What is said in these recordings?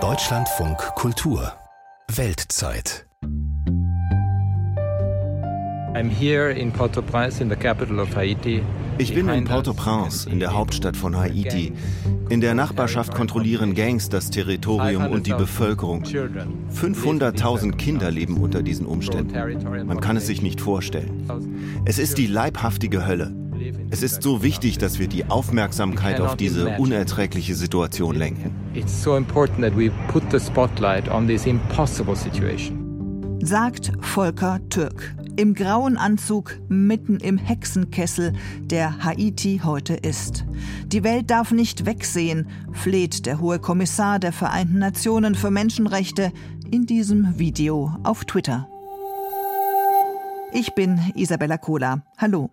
Deutschlandfunk Kultur Weltzeit I'm here in Port-au-Prince in the capital of Haiti. Ich bin in Port-au-Prince, in der Hauptstadt von Haiti. In der Nachbarschaft kontrollieren Gangs das Territorium und die Bevölkerung. 500.000 Kinder leben unter diesen Umständen. Man kann es sich nicht vorstellen. Es ist die leibhaftige Hölle. Es ist so wichtig, dass wir die Aufmerksamkeit auf diese unerträgliche Situation lenken. Sagt Volker Türk im grauen Anzug mitten im Hexenkessel, der Haiti heute ist. Die Welt darf nicht wegsehen, fleht der hohe Kommissar der Vereinten Nationen für Menschenrechte in diesem Video auf Twitter. Ich bin Isabella Kohler. Hallo.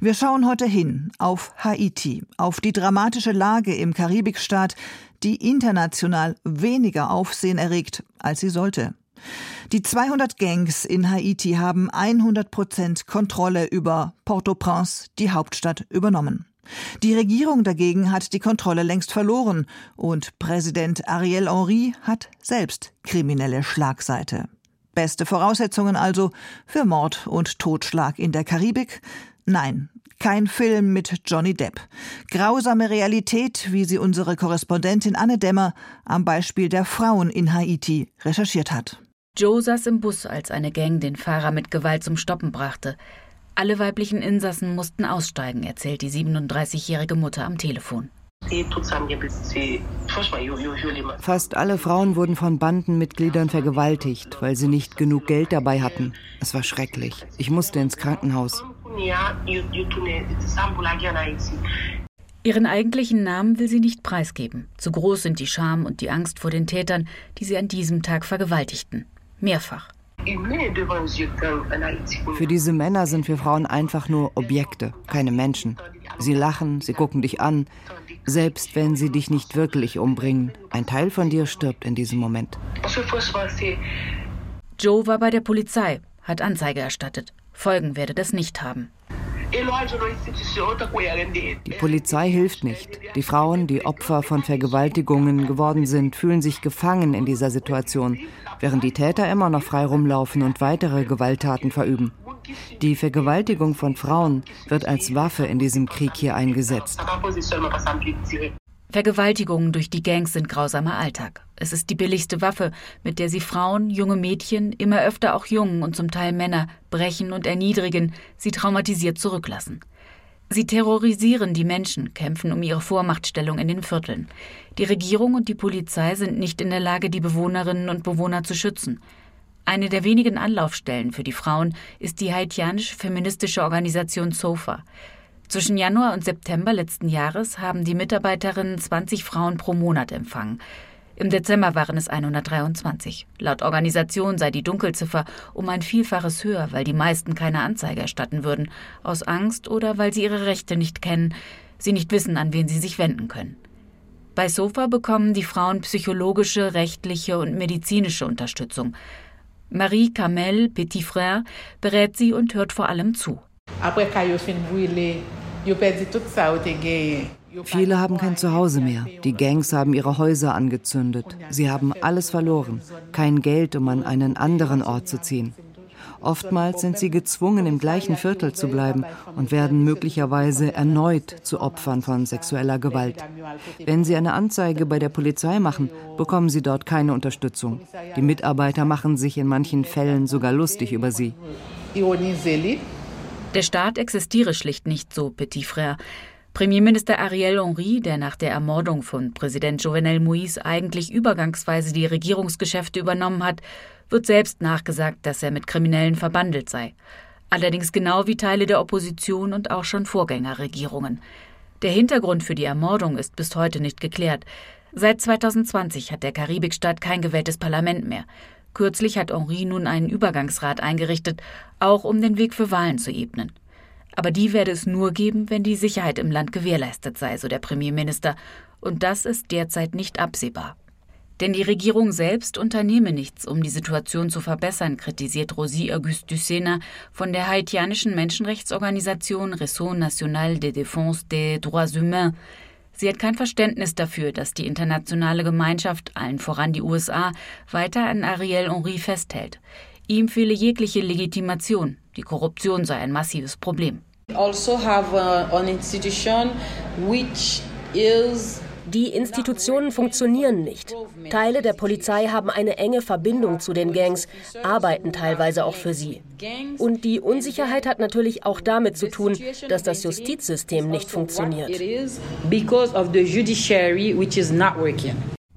Wir schauen heute hin auf Haiti, auf die dramatische Lage im Karibikstaat, die international weniger Aufsehen erregt, als sie sollte. Die 200 Gangs in Haiti haben 100 Prozent Kontrolle über Port-au-Prince, die Hauptstadt, übernommen. Die Regierung dagegen hat die Kontrolle längst verloren und Präsident Ariel Henry hat selbst kriminelle Schlagseite. Beste Voraussetzungen also für Mord und Totschlag in der Karibik? Nein, kein Film mit Johnny Depp. Grausame Realität, wie sie unsere Korrespondentin Anne Dämmer am Beispiel der Frauen in Haiti recherchiert hat. Joe saß im Bus, als eine Gang den Fahrer mit Gewalt zum Stoppen brachte. Alle weiblichen Insassen mussten aussteigen, erzählt die 37-jährige Mutter am Telefon. Fast alle Frauen wurden von Bandenmitgliedern vergewaltigt, weil sie nicht genug Geld dabei hatten. Es war schrecklich. Ich musste ins Krankenhaus. Ihren eigentlichen Namen will sie nicht preisgeben. Zu groß sind die Scham und die Angst vor den Tätern, die sie an diesem Tag vergewaltigten. Mehrfach. Für diese Männer sind wir Frauen einfach nur Objekte, keine Menschen. Sie lachen, sie gucken dich an, selbst wenn sie dich nicht wirklich umbringen. Ein Teil von dir stirbt in diesem Moment. Joe war bei der Polizei, hat Anzeige erstattet. Folgen werde das nicht haben. Die Polizei hilft nicht. Die Frauen, die Opfer von Vergewaltigungen geworden sind, fühlen sich gefangen in dieser Situation, während die Täter immer noch frei rumlaufen und weitere Gewalttaten verüben. Die Vergewaltigung von Frauen wird als Waffe in diesem Krieg hier eingesetzt. Vergewaltigungen durch die Gangs sind grausamer Alltag. Es ist die billigste Waffe, mit der sie Frauen, junge Mädchen, immer öfter auch Jungen und zum Teil Männer brechen und erniedrigen, sie traumatisiert zurücklassen. Sie terrorisieren die Menschen, kämpfen um ihre Vormachtstellung in den Vierteln. Die Regierung und die Polizei sind nicht in der Lage, die Bewohnerinnen und Bewohner zu schützen. Eine der wenigen Anlaufstellen für die Frauen ist die haitianische feministische Organisation SOFA. Zwischen Januar und September letzten Jahres haben die Mitarbeiterinnen 20 Frauen pro Monat empfangen. Im Dezember waren es 123. Laut Organisation sei die Dunkelziffer um ein Vielfaches höher, weil die meisten keine Anzeige erstatten würden, aus Angst oder weil sie ihre Rechte nicht kennen, sie nicht wissen, an wen sie sich wenden können. Bei SOFA bekommen die Frauen psychologische, rechtliche und medizinische Unterstützung. Marie Camel Petitfrère berät sie und hört vor allem zu. Viele haben kein Zuhause mehr. Die Gangs haben ihre Häuser angezündet. Sie haben alles verloren. Kein Geld, um an einen anderen Ort zu ziehen. Oftmals sind sie gezwungen, im gleichen Viertel zu bleiben und werden möglicherweise erneut zu Opfern von sexueller Gewalt. Wenn sie eine Anzeige bei der Polizei machen, bekommen sie dort keine Unterstützung. Die Mitarbeiter machen sich in manchen Fällen sogar lustig über sie. Der Staat existiere schlicht nicht so, Petit Frère. Premierminister Ariel Henry, der nach der Ermordung von Präsident Jovenel Moïse eigentlich übergangsweise die Regierungsgeschäfte übernommen hat, wird selbst nachgesagt, dass er mit Kriminellen verbandelt sei. Allerdings genau wie Teile der Opposition und auch schon Vorgängerregierungen. Der Hintergrund für die Ermordung ist bis heute nicht geklärt. Seit 2020 hat der Karibikstaat kein gewähltes Parlament mehr. Kürzlich hat Henri nun einen Übergangsrat eingerichtet, auch um den Weg für Wahlen zu ebnen. Aber die werde es nur geben, wenn die Sicherheit im Land gewährleistet sei, so der Premierminister, und das ist derzeit nicht absehbar. Denn die Regierung selbst unternehme nichts, um die Situation zu verbessern, kritisiert Rosie Auguste Dussena von der haitianischen Menschenrechtsorganisation Réseau National de Défense des Droits Humains. Sie hat kein Verständnis dafür, dass die internationale Gemeinschaft, allen voran die USA, weiter an Ariel Henry festhält. Ihm fehle jegliche Legitimation. Die Korruption sei ein massives Problem. Also have an institution which is die Institutionen funktionieren nicht. Teile der Polizei haben eine enge Verbindung zu den Gangs, arbeiten teilweise auch für sie. Und die Unsicherheit hat natürlich auch damit zu tun, dass das Justizsystem nicht funktioniert.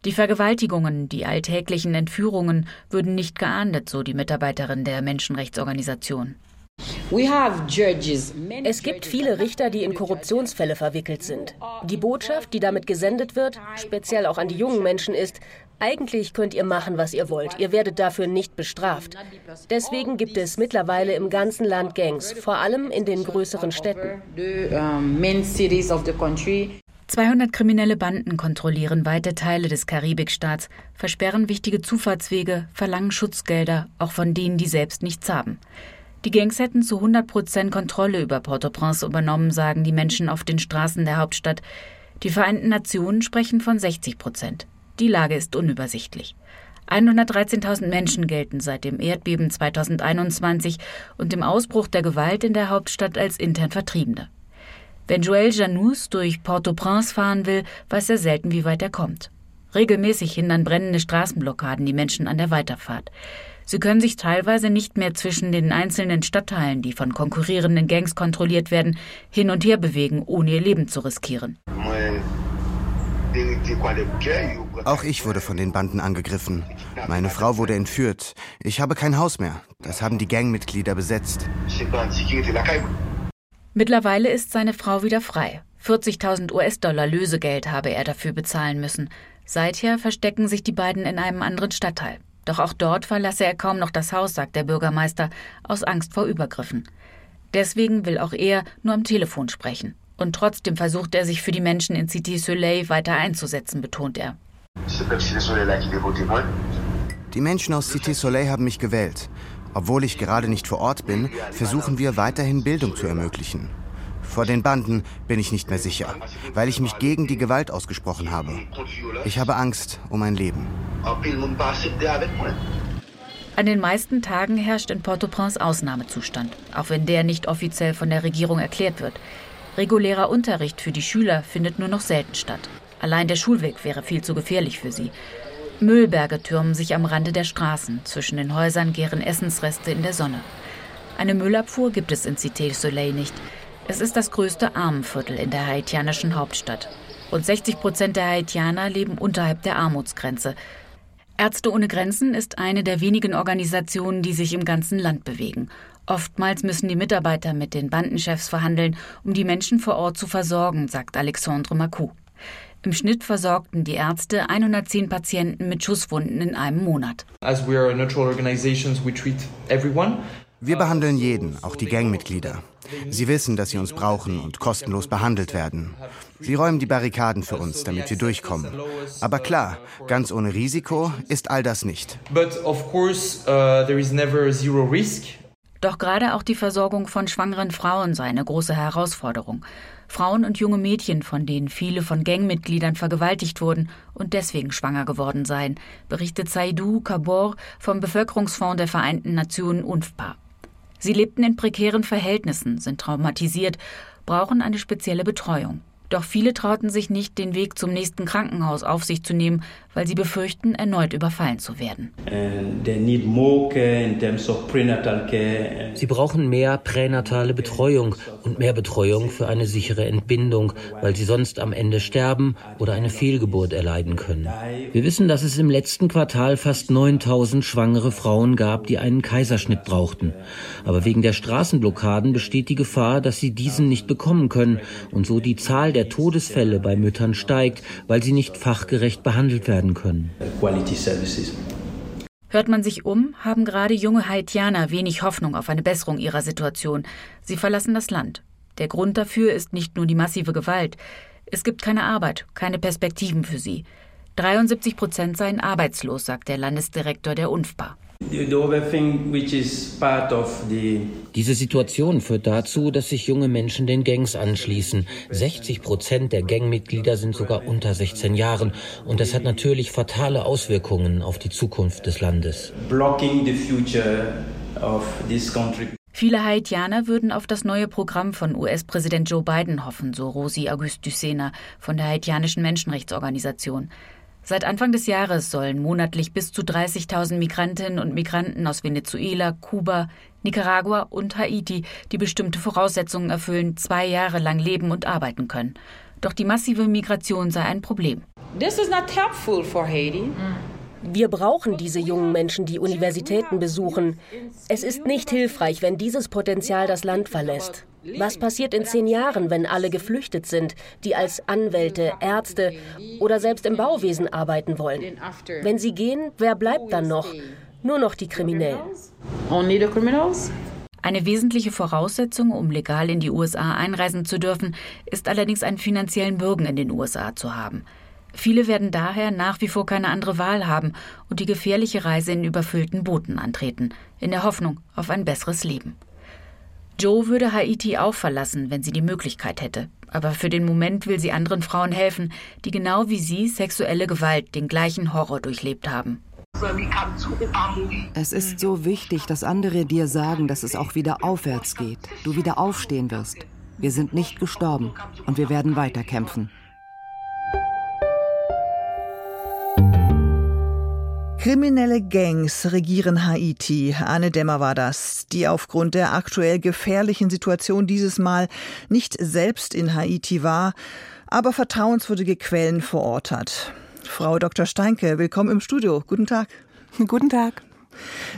Die Vergewaltigungen, die alltäglichen Entführungen würden nicht geahndet, so die Mitarbeiterin der Menschenrechtsorganisation. Es gibt viele Richter, die in Korruptionsfälle verwickelt sind. Die Botschaft, die damit gesendet wird, speziell auch an die jungen Menschen, ist, eigentlich könnt ihr machen, was ihr wollt. Ihr werdet dafür nicht bestraft. Deswegen gibt es mittlerweile im ganzen Land Gangs, vor allem in den größeren Städten. 200 kriminelle Banden kontrollieren weite Teile des Karibikstaats, versperren wichtige Zufahrtswege, verlangen Schutzgelder, auch von denen, die selbst nichts haben. Die Gangs hätten zu 100 Prozent Kontrolle über Port-au-Prince übernommen, sagen die Menschen auf den Straßen der Hauptstadt. Die Vereinten Nationen sprechen von 60 Prozent. Die Lage ist unübersichtlich. 113.000 Menschen gelten seit dem Erdbeben 2021 und dem Ausbruch der Gewalt in der Hauptstadt als intern Vertriebene. Wenn Joël Janus durch Port-au-Prince fahren will, weiß er selten, wie weit er kommt. Regelmäßig hindern brennende Straßenblockaden die Menschen an der Weiterfahrt. Sie können sich teilweise nicht mehr zwischen den einzelnen Stadtteilen, die von konkurrierenden Gangs kontrolliert werden, hin und her bewegen, ohne ihr Leben zu riskieren. Auch ich wurde von den Banden angegriffen. Meine Frau wurde entführt. Ich habe kein Haus mehr. Das haben die Gangmitglieder besetzt. Mittlerweile ist seine Frau wieder frei. 40.000 US-Dollar Lösegeld habe er dafür bezahlen müssen. Seither verstecken sich die beiden in einem anderen Stadtteil. Doch auch dort verlasse er kaum noch das Haus, sagt der Bürgermeister, aus Angst vor Übergriffen. Deswegen will auch er nur am Telefon sprechen. Und trotzdem versucht er sich für die Menschen in Cité Soleil weiter einzusetzen, betont er. Die Menschen aus Cité Soleil haben mich gewählt. Obwohl ich gerade nicht vor Ort bin, versuchen wir weiterhin Bildung zu ermöglichen. Vor den Banden bin ich nicht mehr sicher, weil ich mich gegen die Gewalt ausgesprochen habe. Ich habe Angst um mein Leben. An den meisten Tagen herrscht in Port-au-Prince Ausnahmezustand, auch wenn der nicht offiziell von der Regierung erklärt wird. Regulärer Unterricht für die Schüler findet nur noch selten statt. Allein der Schulweg wäre viel zu gefährlich für sie. Müllberge türmen sich am Rande der Straßen. Zwischen den Häusern gären Essensreste in der Sonne. Eine Müllabfuhr gibt es in Cité Soleil nicht. Es ist das größte Armenviertel in der haitianischen Hauptstadt. Rund 60 Prozent der Haitianer leben unterhalb der Armutsgrenze. Ärzte ohne Grenzen ist eine der wenigen Organisationen, die sich im ganzen Land bewegen. Oftmals müssen die Mitarbeiter mit den Bandenchefs verhandeln, um die Menschen vor Ort zu versorgen, sagt Alexandre Macou. Im Schnitt versorgten die Ärzte 110 Patienten mit Schusswunden in einem Monat. As we are neutral organizations, we treat everyone. Wir behandeln jeden, auch die Gangmitglieder. Sie wissen, dass sie uns brauchen und kostenlos behandelt werden. Sie räumen die Barrikaden für uns, damit wir durchkommen. Aber klar, ganz ohne Risiko ist all das nicht. Uh, Doch gerade auch die Versorgung von schwangeren Frauen sei eine große Herausforderung. Frauen und junge Mädchen, von denen viele von Gangmitgliedern vergewaltigt wurden und deswegen schwanger geworden seien, berichtet Saidou Kabor vom Bevölkerungsfonds der Vereinten Nationen UNFPA. Sie lebten in prekären Verhältnissen, sind traumatisiert, brauchen eine spezielle Betreuung. Doch viele trauten sich nicht, den Weg zum nächsten Krankenhaus auf sich zu nehmen, weil sie befürchten, erneut überfallen zu werden. Sie brauchen mehr pränatale Betreuung und mehr Betreuung für eine sichere Entbindung, weil sie sonst am Ende sterben oder eine Fehlgeburt erleiden können. Wir wissen, dass es im letzten Quartal fast 9000 schwangere Frauen gab, die einen Kaiserschnitt brauchten. Aber wegen der Straßenblockaden besteht die Gefahr, dass sie diesen nicht bekommen können und so die Zahl der Todesfälle bei Müttern steigt, weil sie nicht fachgerecht behandelt werden können. Hört man sich um, haben gerade junge Haitianer wenig Hoffnung auf eine Besserung ihrer Situation. Sie verlassen das Land. Der Grund dafür ist nicht nur die massive Gewalt. Es gibt keine Arbeit, keine Perspektiven für sie. 73 Prozent seien arbeitslos, sagt der Landesdirektor der UNFPA. Diese Situation führt dazu, dass sich junge Menschen den Gangs anschließen. 60 Prozent der Gangmitglieder sind sogar unter 16 Jahren. Und das hat natürlich fatale Auswirkungen auf die Zukunft des Landes. Viele Haitianer würden auf das neue Programm von US-Präsident Joe Biden hoffen, so Rosi Auguste Ducena von der haitianischen Menschenrechtsorganisation. Seit Anfang des Jahres sollen monatlich bis zu 30.000 Migrantinnen und Migranten aus Venezuela, Kuba, Nicaragua und Haiti, die bestimmte Voraussetzungen erfüllen, zwei Jahre lang leben und arbeiten können. Doch die massive Migration sei ein Problem. This is not helpful for Haiti. Wir brauchen diese jungen Menschen, die Universitäten besuchen. Es ist nicht hilfreich, wenn dieses Potenzial das Land verlässt. Was passiert in zehn Jahren, wenn alle geflüchtet sind, die als Anwälte, Ärzte oder selbst im Bauwesen arbeiten wollen? Wenn sie gehen, wer bleibt dann noch? Nur noch die Kriminellen. Eine wesentliche Voraussetzung, um legal in die USA einreisen zu dürfen, ist allerdings einen finanziellen Bürgen in den USA zu haben. Viele werden daher nach wie vor keine andere Wahl haben und die gefährliche Reise in überfüllten Booten antreten, in der Hoffnung auf ein besseres Leben. Joe würde Haiti auch verlassen, wenn sie die Möglichkeit hätte. Aber für den Moment will sie anderen Frauen helfen, die genau wie sie sexuelle Gewalt, den gleichen Horror durchlebt haben. Es ist so wichtig, dass andere dir sagen, dass es auch wieder aufwärts geht, du wieder aufstehen wirst. Wir sind nicht gestorben und wir werden weiterkämpfen. Kriminelle Gangs regieren Haiti. Anne Dämmer war das, die aufgrund der aktuell gefährlichen Situation dieses Mal nicht selbst in Haiti war, aber vertrauenswürdige Quellen vor Ort hat. Frau Dr. Steinke, willkommen im Studio. Guten Tag. Guten Tag.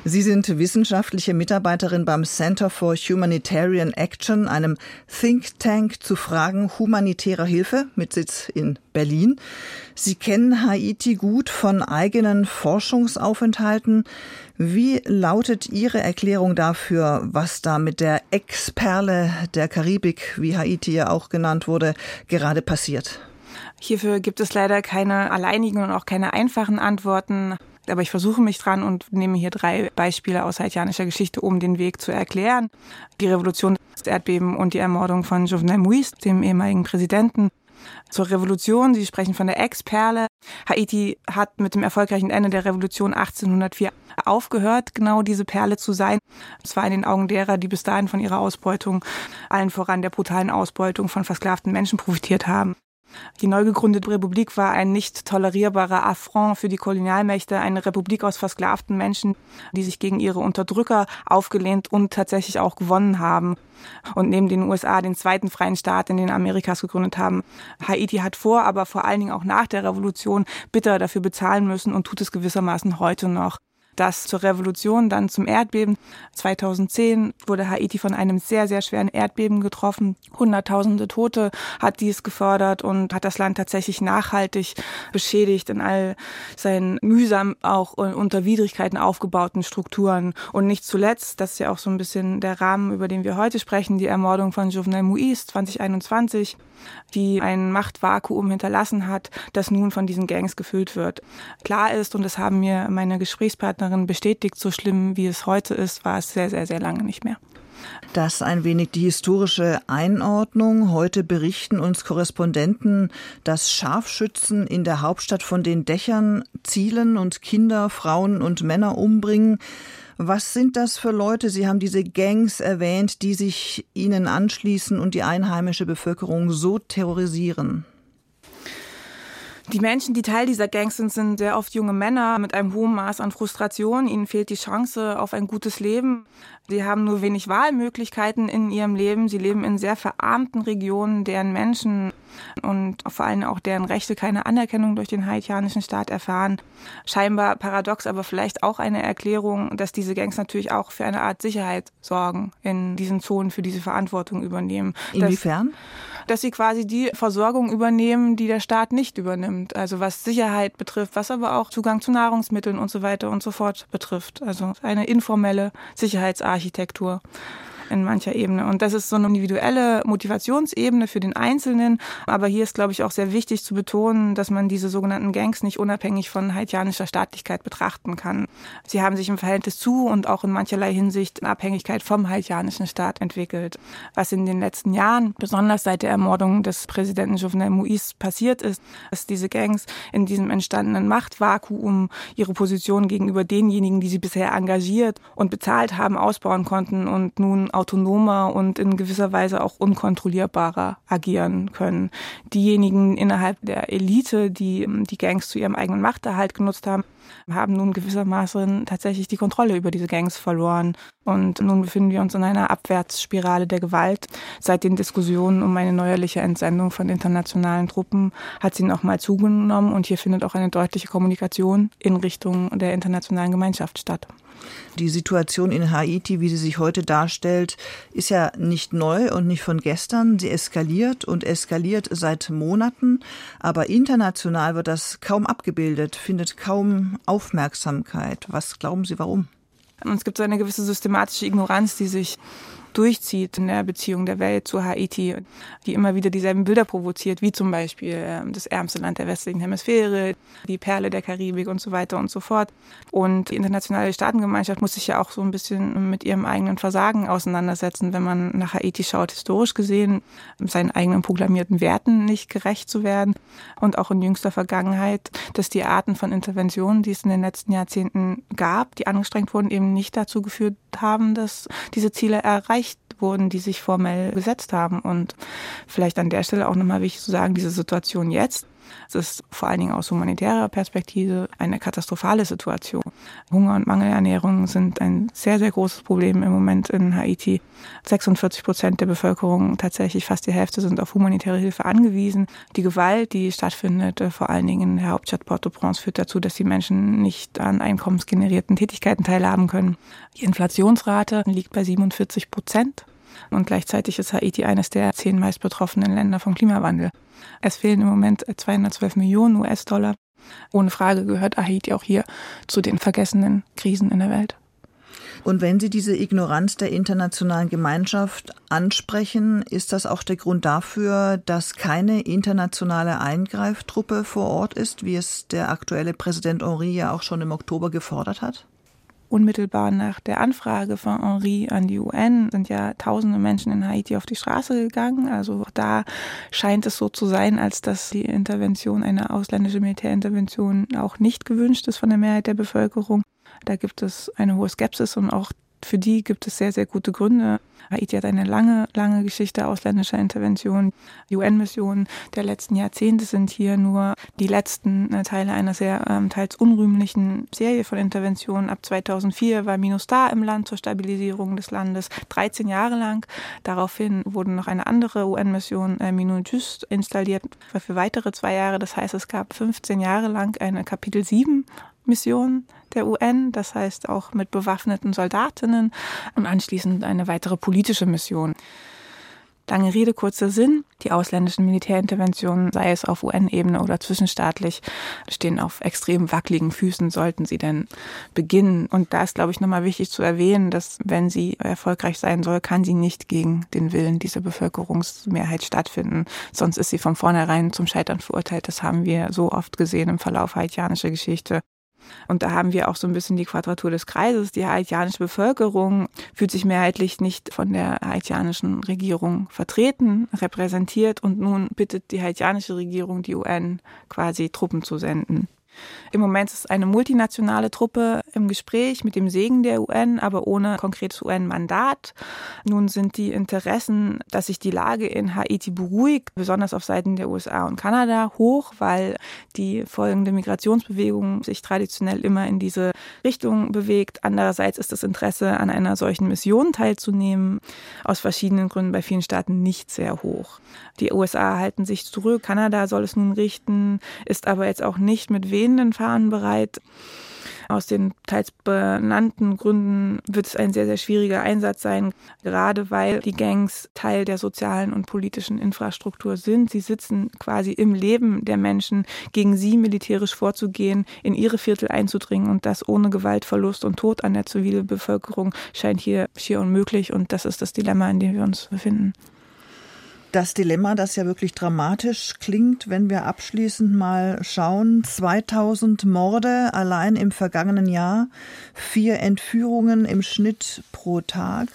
Sie sind wissenschaftliche Mitarbeiterin beim Center for Humanitarian Action, einem Think Tank zu Fragen humanitärer Hilfe mit Sitz in Berlin. Sie kennen Haiti gut von eigenen Forschungsaufenthalten. Wie lautet Ihre Erklärung dafür, was da mit der Ex-Perle der Karibik, wie Haiti ja auch genannt wurde, gerade passiert? Hierfür gibt es leider keine alleinigen und auch keine einfachen Antworten. Aber ich versuche mich dran und nehme hier drei Beispiele aus haitianischer Geschichte, um den Weg zu erklären. Die Revolution, das Erdbeben und die Ermordung von Jovenel Moïse, dem ehemaligen Präsidenten. Zur Revolution, Sie sprechen von der Ex-Perle. Haiti hat mit dem erfolgreichen Ende der Revolution 1804 aufgehört, genau diese Perle zu sein. Und zwar in den Augen derer, die bis dahin von ihrer Ausbeutung, allen voran der brutalen Ausbeutung von versklavten Menschen profitiert haben. Die neu gegründete Republik war ein nicht tolerierbarer Affront für die Kolonialmächte, eine Republik aus versklavten Menschen, die sich gegen ihre Unterdrücker aufgelehnt und tatsächlich auch gewonnen haben und neben den USA den zweiten freien Staat in den Amerikas gegründet haben. Haiti hat vor, aber vor allen Dingen auch nach der Revolution bitter dafür bezahlen müssen und tut es gewissermaßen heute noch das zur Revolution, dann zum Erdbeben. 2010 wurde Haiti von einem sehr, sehr schweren Erdbeben getroffen. Hunderttausende Tote hat dies gefördert und hat das Land tatsächlich nachhaltig beschädigt in all seinen mühsam auch unter Widrigkeiten aufgebauten Strukturen. Und nicht zuletzt, das ist ja auch so ein bisschen der Rahmen, über den wir heute sprechen, die Ermordung von Jovenel Moïse 2021 die ein Machtvakuum hinterlassen hat, das nun von diesen Gangs gefüllt wird. Klar ist, und das haben mir meine Gesprächspartnerin bestätigt, so schlimm wie es heute ist, war es sehr, sehr, sehr lange nicht mehr. Das ein wenig die historische Einordnung. Heute berichten uns Korrespondenten, dass Scharfschützen in der Hauptstadt von den Dächern zielen und Kinder, Frauen und Männer umbringen. Was sind das für Leute? Sie haben diese Gangs erwähnt, die sich ihnen anschließen und die einheimische Bevölkerung so terrorisieren. Die Menschen, die Teil dieser Gangs sind, sind sehr oft junge Männer mit einem hohen Maß an Frustration. Ihnen fehlt die Chance auf ein gutes Leben. Sie haben nur wenig Wahlmöglichkeiten in ihrem Leben. Sie leben in sehr verarmten Regionen, deren Menschen und vor allem auch deren Rechte keine Anerkennung durch den haitianischen Staat erfahren. Scheinbar paradox, aber vielleicht auch eine Erklärung, dass diese Gangs natürlich auch für eine Art Sicherheit sorgen in diesen Zonen, für diese Verantwortung übernehmen. Inwiefern? Dass, dass sie quasi die Versorgung übernehmen, die der Staat nicht übernimmt. Also was Sicherheit betrifft, was aber auch Zugang zu Nahrungsmitteln und so weiter und so fort betrifft. Also eine informelle Sicherheitsarchitektur. In mancher Ebene. Und das ist so eine individuelle Motivationsebene für den Einzelnen. Aber hier ist, glaube ich, auch sehr wichtig zu betonen, dass man diese sogenannten Gangs nicht unabhängig von haitianischer Staatlichkeit betrachten kann. Sie haben sich im Verhältnis zu und auch in mancherlei Hinsicht in Abhängigkeit vom haitianischen Staat entwickelt. Was in den letzten Jahren, besonders seit der Ermordung des Präsidenten Jovenel Moïse passiert ist, dass diese Gangs in diesem entstandenen Machtvakuum ihre Position gegenüber denjenigen, die sie bisher engagiert und bezahlt haben, ausbauen konnten und nun autonomer und in gewisser Weise auch unkontrollierbarer agieren können. Diejenigen innerhalb der Elite, die die Gangs zu ihrem eigenen Machterhalt genutzt haben, haben nun gewissermaßen tatsächlich die Kontrolle über diese Gangs verloren. Und nun befinden wir uns in einer Abwärtsspirale der Gewalt. Seit den Diskussionen um eine neuerliche Entsendung von internationalen Truppen hat sie nochmal zugenommen und hier findet auch eine deutliche Kommunikation in Richtung der internationalen Gemeinschaft statt. Die Situation in Haiti, wie sie sich heute darstellt, ist ja nicht neu und nicht von gestern. Sie eskaliert und eskaliert seit Monaten, aber international wird das kaum abgebildet, findet kaum Aufmerksamkeit. Was glauben Sie, warum? es gibt so eine gewisse systematische Ignoranz, die sich durchzieht in der Beziehung der Welt zu Haiti, die immer wieder dieselben Bilder provoziert, wie zum Beispiel ähm, das ärmste Land der westlichen Hemisphäre, die Perle der Karibik und so weiter und so fort. Und die internationale Staatengemeinschaft muss sich ja auch so ein bisschen mit ihrem eigenen Versagen auseinandersetzen, wenn man nach Haiti schaut, historisch gesehen, seinen eigenen proklamierten Werten nicht gerecht zu werden. Und auch in jüngster Vergangenheit, dass die Arten von Interventionen, die es in den letzten Jahrzehnten gab, die angestrengt wurden, eben nicht dazu geführt haben, dass diese Ziele erreicht wurden, die sich formell gesetzt haben. Und vielleicht an der Stelle auch nochmal wichtig zu sagen, diese Situation jetzt es ist vor allen Dingen aus humanitärer Perspektive eine katastrophale Situation. Hunger und Mangelernährung sind ein sehr, sehr großes Problem im Moment in Haiti. 46 Prozent der Bevölkerung, tatsächlich fast die Hälfte, sind auf humanitäre Hilfe angewiesen. Die Gewalt, die stattfindet, äh, vor allen Dingen in der Hauptstadt Port-au-Prince, führt dazu, dass die Menschen nicht an einkommensgenerierten Tätigkeiten teilhaben können. Die Inflationsrate liegt bei 47 Prozent. Und gleichzeitig ist Haiti eines der zehn meist betroffenen Länder vom Klimawandel. Es fehlen im Moment 212 Millionen US-Dollar. Ohne Frage gehört Haiti auch hier zu den vergessenen Krisen in der Welt. Und wenn Sie diese Ignoranz der internationalen Gemeinschaft ansprechen, ist das auch der Grund dafür, dass keine internationale Eingreiftruppe vor Ort ist, wie es der aktuelle Präsident Henri ja auch schon im Oktober gefordert hat? Unmittelbar nach der Anfrage von Henri an die UN sind ja tausende Menschen in Haiti auf die Straße gegangen. Also da scheint es so zu sein, als dass die Intervention, eine ausländische Militärintervention auch nicht gewünscht ist von der Mehrheit der Bevölkerung. Da gibt es eine hohe Skepsis und auch für die gibt es sehr, sehr gute Gründe. Haiti hat eine lange, lange Geschichte ausländischer Intervention. Die UN-Missionen der letzten Jahrzehnte sind hier nur die letzten äh, Teile einer sehr ähm, teils unrühmlichen Serie von Interventionen. Ab 2004 war MINUSTAR im Land zur Stabilisierung des Landes 13 Jahre lang. Daraufhin wurde noch eine andere UN-Mission, äh, MINUJUST, installiert für weitere zwei Jahre. Das heißt, es gab 15 Jahre lang eine Kapitel 7 Mission der UN, das heißt auch mit bewaffneten Soldatinnen und anschließend eine weitere politische Mission. Lange Rede, kurzer Sinn. Die ausländischen Militärinterventionen, sei es auf UN-Ebene oder zwischenstaatlich, stehen auf extrem wackeligen Füßen, sollten sie denn beginnen. Und da ist, glaube ich, nochmal wichtig zu erwähnen, dass wenn sie erfolgreich sein soll, kann sie nicht gegen den Willen dieser Bevölkerungsmehrheit stattfinden. Sonst ist sie von vornherein zum Scheitern verurteilt. Das haben wir so oft gesehen im Verlauf haitianischer Geschichte. Und da haben wir auch so ein bisschen die Quadratur des Kreises. Die haitianische Bevölkerung fühlt sich mehrheitlich nicht von der haitianischen Regierung vertreten, repräsentiert und nun bittet die haitianische Regierung die UN quasi Truppen zu senden. Im Moment ist eine multinationale Truppe im Gespräch mit dem Segen der UN, aber ohne konkretes UN-Mandat. Nun sind die Interessen, dass sich die Lage in Haiti beruhigt, besonders auf Seiten der USA und Kanada, hoch, weil die folgende Migrationsbewegung sich traditionell immer in diese Richtung bewegt. Andererseits ist das Interesse, an einer solchen Mission teilzunehmen, aus verschiedenen Gründen bei vielen Staaten nicht sehr hoch. Die USA halten sich zurück, Kanada soll es nun richten, ist aber jetzt auch nicht mit wehenden Fahnen bereit. Aus den teils benannten Gründen wird es ein sehr, sehr schwieriger Einsatz sein, gerade weil die Gangs Teil der sozialen und politischen Infrastruktur sind. Sie sitzen quasi im Leben der Menschen, gegen sie militärisch vorzugehen, in ihre Viertel einzudringen und das ohne Gewaltverlust und Tod an der Zivilbevölkerung scheint hier schier unmöglich und das ist das Dilemma, in dem wir uns befinden das Dilemma, das ja wirklich dramatisch klingt, wenn wir abschließend mal schauen. 2000 Morde allein im vergangenen Jahr, vier Entführungen im Schnitt pro Tag.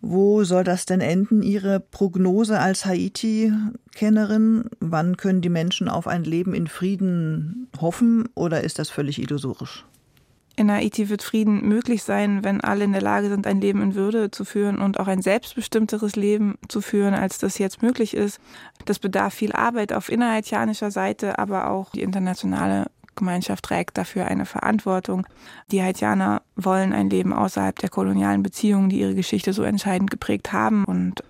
Wo soll das denn enden? Ihre Prognose als Haiti-Kennerin? Wann können die Menschen auf ein Leben in Frieden hoffen oder ist das völlig illusorisch? In Haiti wird Frieden möglich sein, wenn alle in der Lage sind, ein Leben in Würde zu führen und auch ein selbstbestimmteres Leben zu führen, als das jetzt möglich ist. Das bedarf viel Arbeit auf innerhaitianischer Seite, aber auch die internationale Gemeinschaft trägt dafür eine Verantwortung. Die Haitianer wollen ein Leben außerhalb der kolonialen Beziehungen, die ihre Geschichte so entscheidend geprägt haben und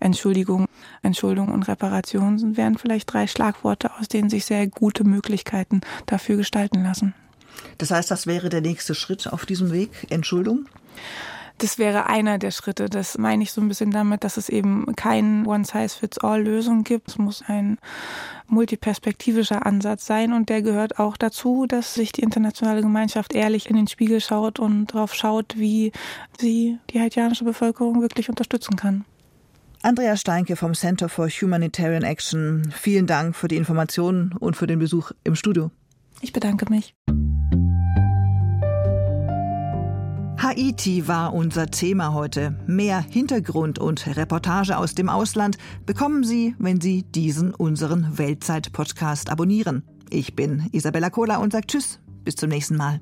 Entschuldigung, Entschuldung und Reparation wären vielleicht drei Schlagworte, aus denen sich sehr gute Möglichkeiten dafür gestalten lassen. Das heißt, das wäre der nächste Schritt auf diesem Weg, Entschuldung? Das wäre einer der Schritte. Das meine ich so ein bisschen damit, dass es eben kein One-Size-Fits-All-Lösung gibt. Es muss ein multiperspektivischer Ansatz sein und der gehört auch dazu, dass sich die internationale Gemeinschaft ehrlich in den Spiegel schaut und darauf schaut, wie sie die haitianische Bevölkerung wirklich unterstützen kann. Andrea Steinke vom Center for Humanitarian Action, vielen Dank für die Informationen und für den Besuch im Studio. Ich bedanke mich. Haiti war unser Thema heute. Mehr Hintergrund und Reportage aus dem Ausland bekommen Sie, wenn Sie diesen unseren Weltzeit-Podcast abonnieren. Ich bin Isabella Kohler und sage Tschüss, bis zum nächsten Mal.